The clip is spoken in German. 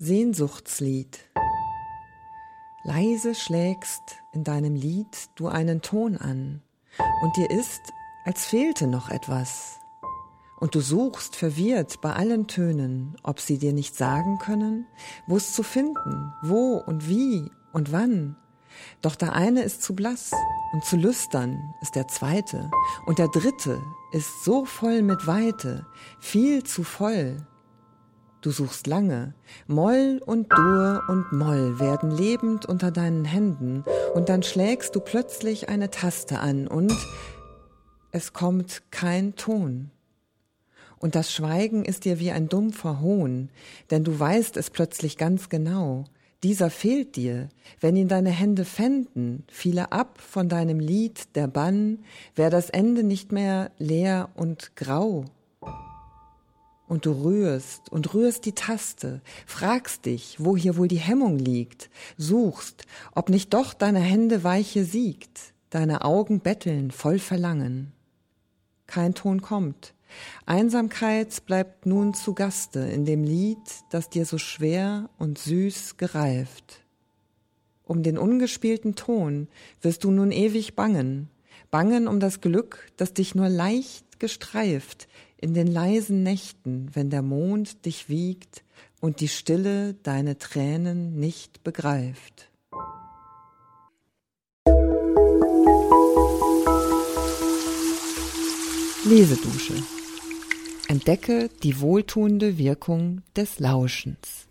Sehnsuchtslied. Leise schlägst in deinem Lied du einen Ton an, und dir ist, als fehlte noch etwas. Und du suchst verwirrt bei allen Tönen, ob sie dir nicht sagen können, wo es zu finden, wo und wie und wann. Doch der eine ist zu blass und zu lüstern ist der zweite, und der dritte ist so voll mit Weite, viel zu voll, Du suchst lange. Moll und Dur und Moll werden lebend unter deinen Händen und dann schlägst du plötzlich eine Taste an und es kommt kein Ton. Und das Schweigen ist dir wie ein dumpfer Hohn, denn du weißt es plötzlich ganz genau. Dieser fehlt dir. Wenn ihn deine Hände fänden, fiele ab von deinem Lied der Bann, wär das Ende nicht mehr leer und grau und du rührst und rührst die Taste, fragst dich, wo hier wohl die Hemmung liegt, suchst, ob nicht doch deine Hände Weiche siegt, deine Augen betteln voll Verlangen. Kein Ton kommt. Einsamkeit bleibt nun zu Gaste in dem Lied, das dir so schwer und süß gereift. Um den ungespielten Ton wirst du nun ewig bangen, bangen um das Glück, das dich nur leicht gestreift, in den leisen Nächten, wenn der Mond dich wiegt und die Stille deine Tränen nicht begreift. Lesedusche. Entdecke die wohltuende Wirkung des Lauschens.